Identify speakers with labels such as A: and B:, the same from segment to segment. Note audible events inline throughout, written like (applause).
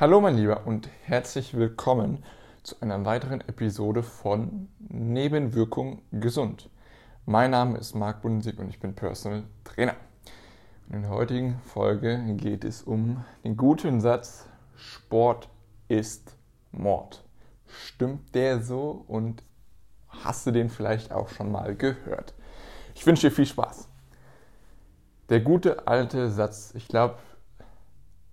A: Hallo mein Lieber und herzlich willkommen zu einer weiteren Episode von Nebenwirkung gesund. Mein Name ist Marc Bundesig und ich bin Personal Trainer. In der heutigen Folge geht es um den guten Satz Sport ist Mord. Stimmt der so und hast du den vielleicht auch schon mal gehört? Ich wünsche dir viel Spaß. Der gute alte Satz, ich glaube,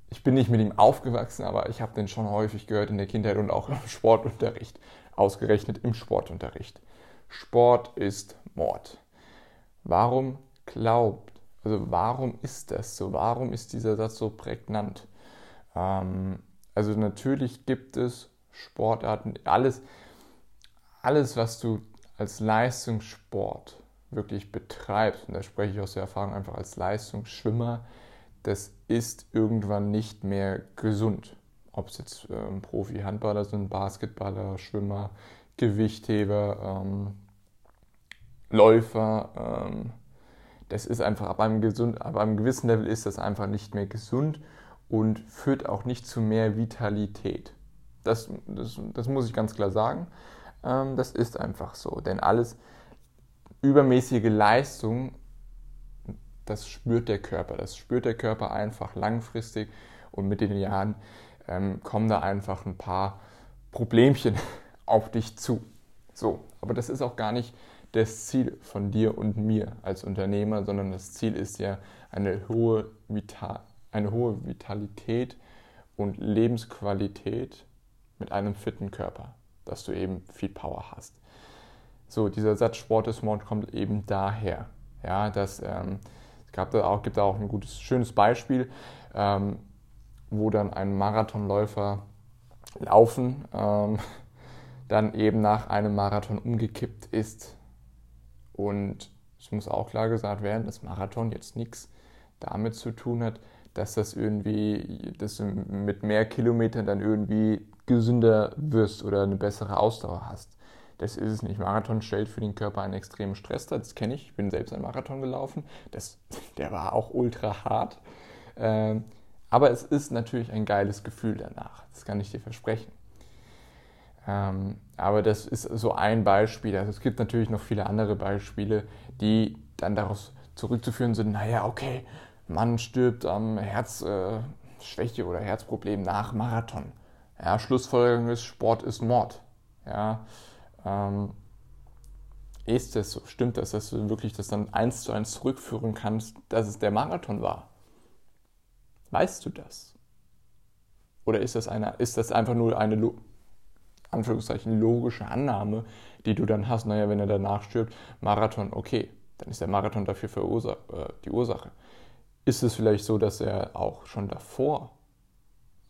A: ich bin nicht mit ihm aufgewachsen, aber ich habe den schon häufig gehört in der Kindheit und auch im (laughs) Sportunterricht. Ausgerechnet im Sportunterricht. Sport ist Mord. Warum glaubt, also warum ist das so? Warum ist dieser Satz so prägnant? Ähm, also natürlich gibt es Sportarten, alles, alles, was du als Leistungssport wirklich betreibst, und da spreche ich aus der Erfahrung einfach als Leistungsschwimmer, das ist irgendwann nicht mehr gesund. Ob es jetzt ähm, Profi-Handballer sind, Basketballer, Schwimmer, Gewichtheber, ähm, Läufer. Ähm, das ist einfach ab einem, gesund, ab einem gewissen Level ist das einfach nicht mehr gesund und führt auch nicht zu mehr Vitalität. Das, das, das muss ich ganz klar sagen. Ähm, das ist einfach so. Denn alles übermäßige Leistung das spürt der Körper. Das spürt der Körper einfach langfristig und mit den Jahren ähm, kommen da einfach ein paar Problemchen (laughs) auf dich zu. So, aber das ist auch gar nicht das Ziel von dir und mir als Unternehmer, sondern das Ziel ist ja eine hohe, Vital eine hohe Vitalität und Lebensqualität mit einem fitten Körper, dass du eben viel Power hast. So, dieser Satz Sport ist Mord kommt eben daher, ja, dass ähm, gab da auch, gibt da auch ein gutes, schönes Beispiel, ähm, wo dann ein Marathonläufer laufen ähm, (laughs) dann eben nach einem Marathon umgekippt ist. Und es muss auch klar gesagt werden, dass Marathon jetzt nichts damit zu tun hat, dass das irgendwie, dass du mit mehr Kilometern dann irgendwie gesünder wirst oder eine bessere Ausdauer hast. Das ist es nicht. Marathon stellt für den Körper einen extremen Stress dar. Das kenne ich. Ich bin selbst einen Marathon gelaufen. Das, (laughs) der war auch ultra hart. Ähm, aber es ist natürlich ein geiles Gefühl danach. Das kann ich dir versprechen. Ähm, aber das ist so ein Beispiel. Also es gibt natürlich noch viele andere Beispiele, die dann daraus zurückzuführen sind, naja, okay, Mann stirbt am Herzschwäche äh, oder Herzproblem nach Marathon. Ja, Schlussfolgerung ist, Sport ist Mord. Ja, ähm, ist es so, stimmt das, dass du wirklich das dann eins zu eins zurückführen kannst, dass es der Marathon war? Weißt du das? Oder ist das, eine, ist das einfach nur eine Anführungszeichen logische Annahme, die du dann hast, naja, wenn er danach stirbt, Marathon, okay, dann ist der Marathon dafür verursa äh, die Ursache. Ist es vielleicht so, dass er auch schon davor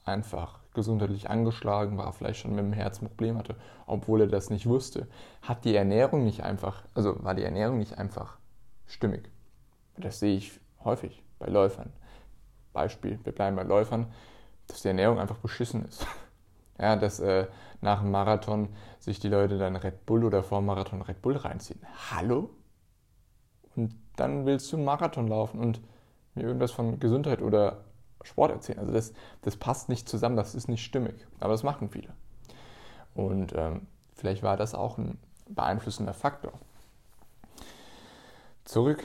A: einfach gesundheitlich angeschlagen war, vielleicht schon mit dem Herz ein Problem hatte, obwohl er das nicht wusste, hat die Ernährung nicht einfach, also war die Ernährung nicht einfach stimmig. Das sehe ich häufig bei Läufern. Beispiel, wir bleiben bei Läufern, dass die Ernährung einfach beschissen ist. (laughs) Ja, dass äh, nach dem Marathon sich die Leute dann Red Bull oder vor dem Marathon Red Bull reinziehen. Hallo? Und dann willst du einen Marathon laufen und mir irgendwas von Gesundheit oder Sport erzählen. Also das, das passt nicht zusammen, das ist nicht stimmig. Aber das machen viele. Und ähm, vielleicht war das auch ein beeinflussender Faktor. Zurück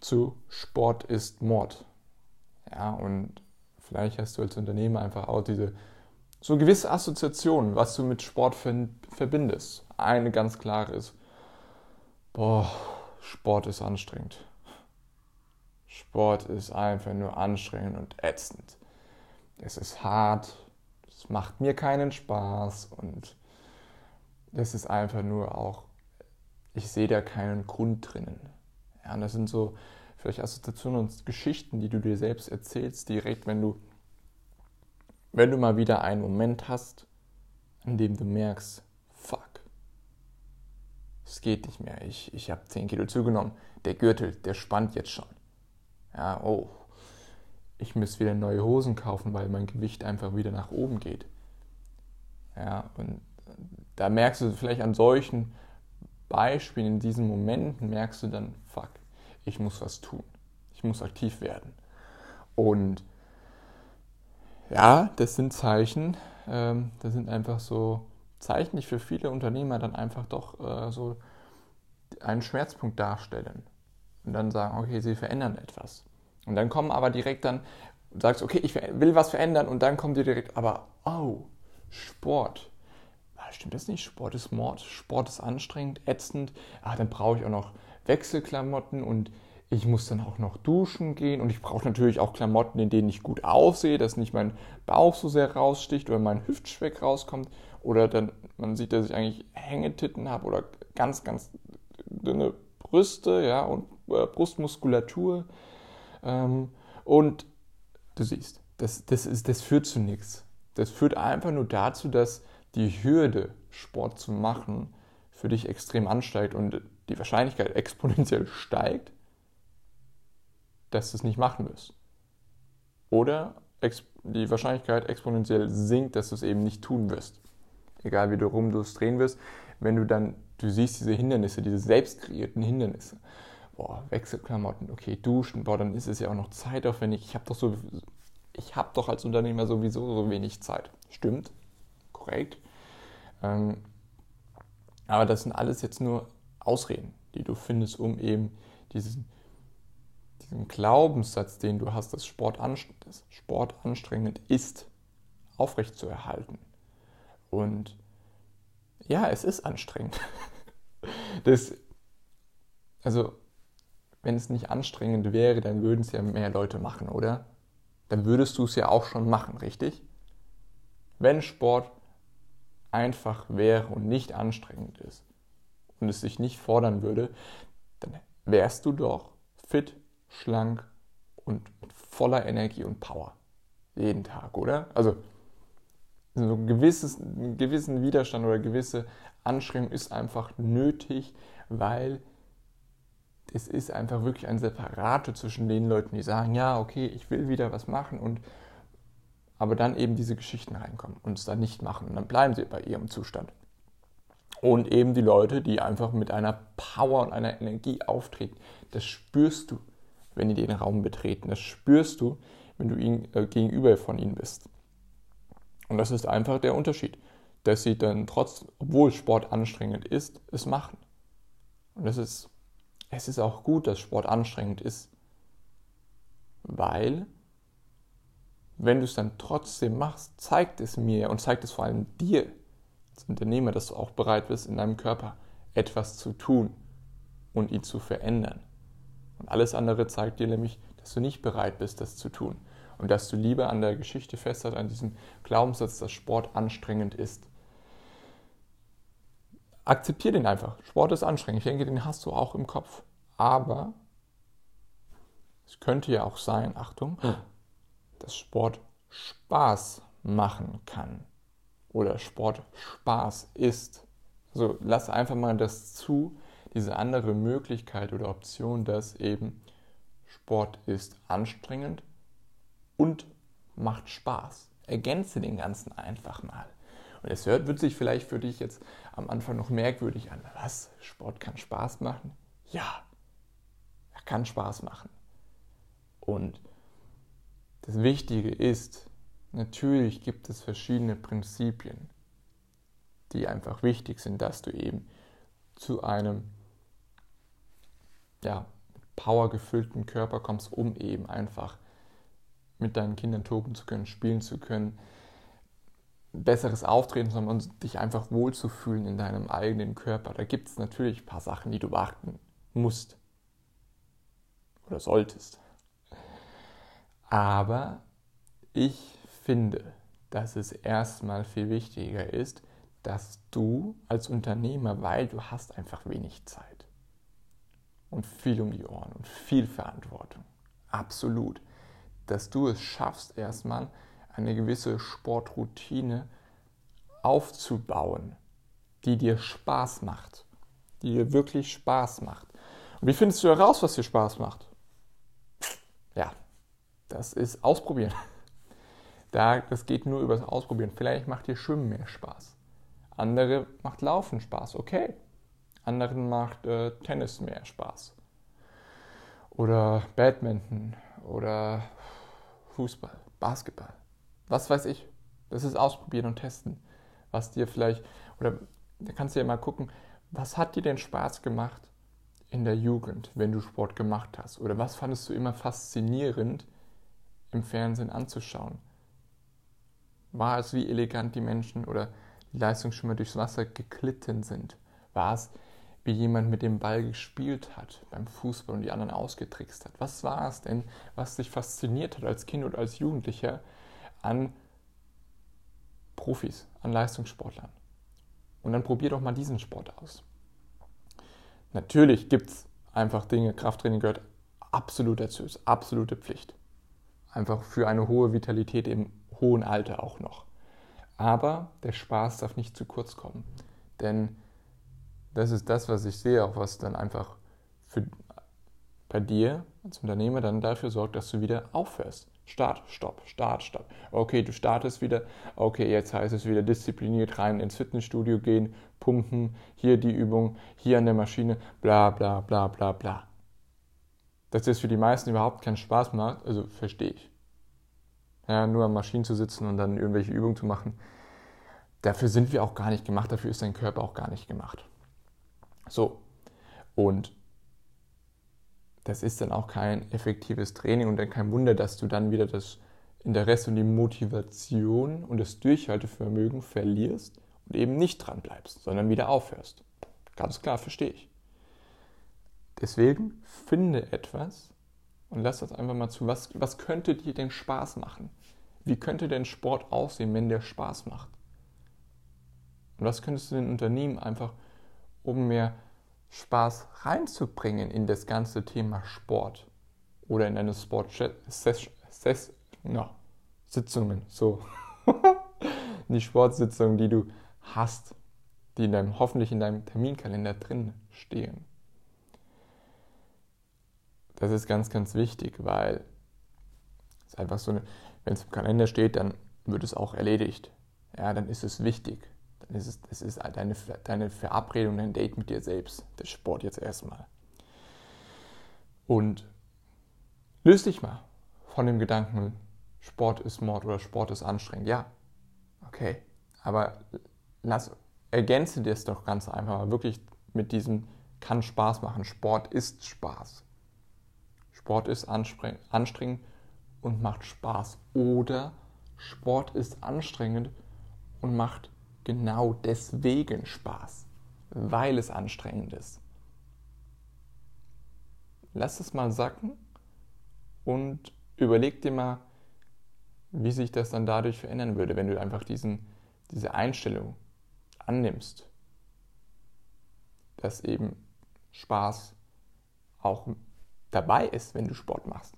A: zu Sport ist Mord. Ja, und vielleicht hast du als Unternehmer einfach auch diese so gewisse Assoziationen, was du mit Sport verbindest. Eine ganz klare ist, boah, Sport ist anstrengend. Sport ist einfach nur anstrengend und ätzend. Es ist hart, es macht mir keinen Spaß und es ist einfach nur auch, ich sehe da keinen Grund drinnen. Ja, und das sind so vielleicht Assoziationen und Geschichten, die du dir selbst erzählst, direkt, wenn du, wenn du mal wieder einen Moment hast, in dem du merkst, fuck, es geht nicht mehr, ich, ich habe 10 Kilo zugenommen, der Gürtel, der spannt jetzt schon. Ja, oh, ich muss wieder neue Hosen kaufen, weil mein Gewicht einfach wieder nach oben geht. Ja, und da merkst du vielleicht an solchen Beispielen, in diesen Momenten, merkst du dann, fuck, ich muss was tun. Ich muss aktiv werden. Und ja, das sind Zeichen, ähm, das sind einfach so Zeichen, die für viele Unternehmer dann einfach doch äh, so einen Schmerzpunkt darstellen. Und dann sagen, okay, sie verändern etwas. Und dann kommen aber direkt dann, sagst, okay, ich will was verändern und dann kommt dir direkt, aber, oh, Sport. Ah, stimmt das nicht? Sport ist Mord, Sport ist anstrengend, ätzend. Ah, dann brauche ich auch noch Wechselklamotten und ich muss dann auch noch duschen gehen und ich brauche natürlich auch Klamotten, in denen ich gut aussehe, dass nicht mein Bauch so sehr raussticht oder mein Hüftspeck rauskommt oder dann man sieht, dass ich eigentlich Hängetitten habe oder ganz, ganz dünne Brüste ja, und Brustmuskulatur. Ähm, und du siehst, das, das, ist, das führt zu nichts. Das führt einfach nur dazu, dass die Hürde, Sport zu machen, für dich extrem ansteigt und die Wahrscheinlichkeit exponentiell steigt, dass du es nicht machen wirst. Oder die Wahrscheinlichkeit exponentiell sinkt, dass du es eben nicht tun wirst. Egal wie du rum du es drehen wirst, wenn du dann, du siehst diese Hindernisse, diese selbst kreierten Hindernisse. Boah, Wechselklamotten, okay, duschen, boah, dann ist es ja auch noch zeitaufwendig. Ich habe doch so, ich habe doch als Unternehmer sowieso so wenig Zeit. Stimmt, korrekt. Ähm, aber das sind alles jetzt nur Ausreden, die du findest, um eben diesen diesen Glaubenssatz, den du hast, dass Sport, dass Sport anstrengend ist, aufrechtzuerhalten. Und ja, es ist anstrengend. (laughs) Das, also, wenn es nicht anstrengend wäre, dann würden es ja mehr Leute machen, oder? Dann würdest du es ja auch schon machen, richtig? Wenn Sport einfach wäre und nicht anstrengend ist und es sich nicht fordern würde, dann wärst du doch fit schlank und mit voller Energie und Power. Jeden Tag, oder? Also so ein gewisses, einen gewissen Widerstand oder gewisse Anstrengung ist einfach nötig, weil es ist einfach wirklich ein Separate zwischen den Leuten, die sagen, ja, okay, ich will wieder was machen und aber dann eben diese Geschichten reinkommen und es dann nicht machen und dann bleiben sie bei ihrem Zustand. Und eben die Leute, die einfach mit einer Power und einer Energie auftreten, das spürst du wenn die den Raum betreten. Das spürst du, wenn du ihn, äh, gegenüber von ihnen bist. Und das ist einfach der Unterschied, dass sie dann trotz, obwohl Sport anstrengend ist, es machen. Und es ist, es ist auch gut, dass Sport anstrengend ist, weil wenn du es dann trotzdem machst, zeigt es mir und zeigt es vor allem dir als Unternehmer, dass du auch bereit bist, in deinem Körper etwas zu tun und ihn zu verändern. Und alles andere zeigt dir nämlich, dass du nicht bereit bist, das zu tun. Und dass du lieber an der Geschichte festhältst, an diesem Glaubenssatz, dass Sport anstrengend ist. Akzeptier den einfach. Sport ist anstrengend. Ich denke, den hast du auch im Kopf. Aber es könnte ja auch sein, Achtung, dass Sport Spaß machen kann. Oder Sport Spaß ist. Also lass einfach mal das zu, diese andere Möglichkeit oder Option, dass eben Sport ist anstrengend und macht Spaß. Ergänze den Ganzen einfach mal. Und es hört, wird sich vielleicht für dich jetzt am Anfang noch merkwürdig an. Was? Sport kann Spaß machen? Ja, er kann Spaß machen. Und das Wichtige ist, natürlich gibt es verschiedene Prinzipien, die einfach wichtig sind, dass du eben zu einem ja, Power Körper kommst, um eben einfach mit deinen Kindern toben zu können, spielen zu können, besseres Auftreten und dich einfach wohlzufühlen in deinem eigenen Körper. Da gibt es natürlich ein paar Sachen, die du beachten musst oder solltest. Aber ich finde, dass es erstmal viel wichtiger ist, dass du als Unternehmer, weil du hast einfach wenig Zeit, und viel um die Ohren und viel Verantwortung. Absolut. Dass du es schaffst, erstmal eine gewisse Sportroutine aufzubauen, die dir Spaß macht, die dir wirklich Spaß macht. Und wie findest du heraus, was dir Spaß macht? Ja, das ist Ausprobieren. (laughs) Da, das geht nur über das Ausprobieren. Vielleicht macht dir Schwimmen mehr Spaß. Andere macht Laufen Spaß. Okay, anderen macht äh, Tennis mehr Spaß. Oder Badminton oder Fußball, Basketball. Was weiß ich. Das ist ausprobieren und testen. Was dir vielleicht, oder da kannst du ja mal gucken, was hat dir denn Spaß gemacht in der Jugend, wenn du Sport gemacht hast? Oder was fandest du immer faszinierend im Fernsehen anzuschauen? War es, wie elegant die Menschen oder die Leistungsschwimmer durchs Wasser geglitten sind? War es, wie jemand mit dem Ball gespielt hat beim Fußball und die anderen ausgetrickst hat? Was war es denn, was dich fasziniert hat als Kind oder als Jugendlicher an Profis, an Leistungssportlern? Und dann probier doch mal diesen Sport aus. Natürlich gibt es einfach Dinge, Krafttraining gehört absolut dazu, ist absolute Pflicht. Einfach für eine hohe Vitalität im hohen Alter auch noch. Aber der Spaß darf nicht zu kurz kommen. Denn das ist das, was ich sehe, auch was dann einfach für, bei dir als Unternehmer dann dafür sorgt, dass du wieder aufhörst. Start, Stopp, Start, Stopp. Okay, du startest wieder. Okay, jetzt heißt es wieder diszipliniert rein ins Fitnessstudio gehen, pumpen, hier die Übung, hier an der Maschine, bla bla bla bla bla. Dass das für die meisten überhaupt keinen Spaß macht, also verstehe ich. Ja, nur an Maschinen zu sitzen und dann irgendwelche Übungen zu machen, dafür sind wir auch gar nicht gemacht, dafür ist dein Körper auch gar nicht gemacht. So, und das ist dann auch kein effektives Training und dann kein Wunder, dass du dann wieder das Interesse und die Motivation und das Durchhaltevermögen verlierst und eben nicht dran bleibst, sondern wieder aufhörst. Ganz klar, verstehe ich. Deswegen finde etwas und lass das einfach mal zu. Was, was könnte dir denn Spaß machen? Wie könnte denn Sport aussehen, wenn der Spaß macht? Und was könntest du den Unternehmen einfach, um mehr Spaß reinzubringen in das ganze Thema Sport oder in deine Sportsitzungen, so. (laughs) die Sportsitzungen, die du hast, die in deinem, hoffentlich in deinem Terminkalender drin stehen. Das ist ganz, ganz wichtig, weil es einfach so wenn es im Kalender steht, dann wird es auch erledigt. Ja, dann ist es wichtig. Dann ist es, das ist deine, deine Verabredung, dein Date mit dir selbst. Der Sport jetzt erstmal. Und löse dich mal von dem Gedanken, Sport ist Mord oder Sport ist anstrengend. Ja, okay. Aber lass, ergänze das doch ganz einfach wirklich mit diesem kann Spaß machen. Sport ist Spaß. Sport ist anstrengend und macht Spaß. Oder Sport ist anstrengend und macht genau deswegen Spaß, weil es anstrengend ist. Lass es mal sacken und überleg dir mal, wie sich das dann dadurch verändern würde, wenn du einfach diesen, diese Einstellung annimmst, dass eben Spaß auch dabei ist, wenn du Sport machst.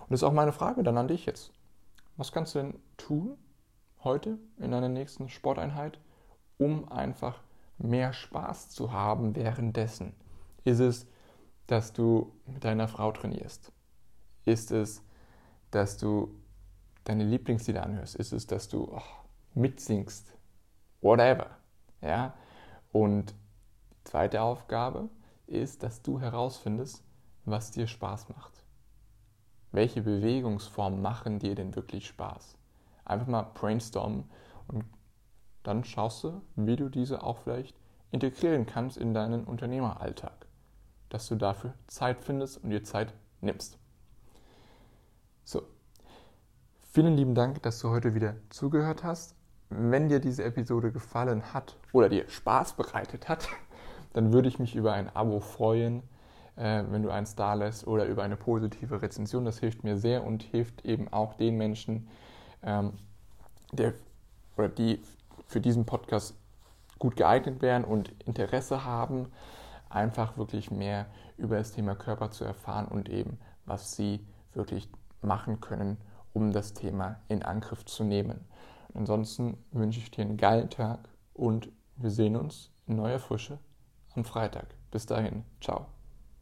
A: Und das ist auch meine Frage dann an dich jetzt. Was kannst du denn tun, heute in deiner nächsten Sporteinheit, um einfach mehr Spaß zu haben währenddessen? Ist es, dass du mit deiner Frau trainierst? Ist es, dass du deine Lieblingslieder anhörst? Ist es, dass du oh, mitsingst? Whatever. Ja? Und die zweite Aufgabe ist, dass du herausfindest, was dir Spaß macht. Welche Bewegungsformen machen dir denn wirklich Spaß? Einfach mal brainstormen und dann schaust du, wie du diese auch vielleicht integrieren kannst in deinen Unternehmeralltag. Dass du dafür Zeit findest und dir Zeit nimmst. So, vielen lieben Dank, dass du heute wieder zugehört hast. Wenn dir diese Episode gefallen hat oder dir Spaß bereitet hat, (laughs) dann würde ich mich über ein Abo freuen, äh, wenn du eins da lässt oder über eine positive Rezension. Das hilft mir sehr und hilft eben auch den Menschen, ähm, der, oder die für diesen Podcast gut geeignet wären und Interesse haben, einfach wirklich mehr über das Thema Körper zu erfahren und eben, was sie wirklich machen können, um das Thema in Angriff zu nehmen. Ansonsten wünsche ich dir einen geilen Tag und wir sehen uns in neuer Frische am Freitag. Bis dahin, ciao.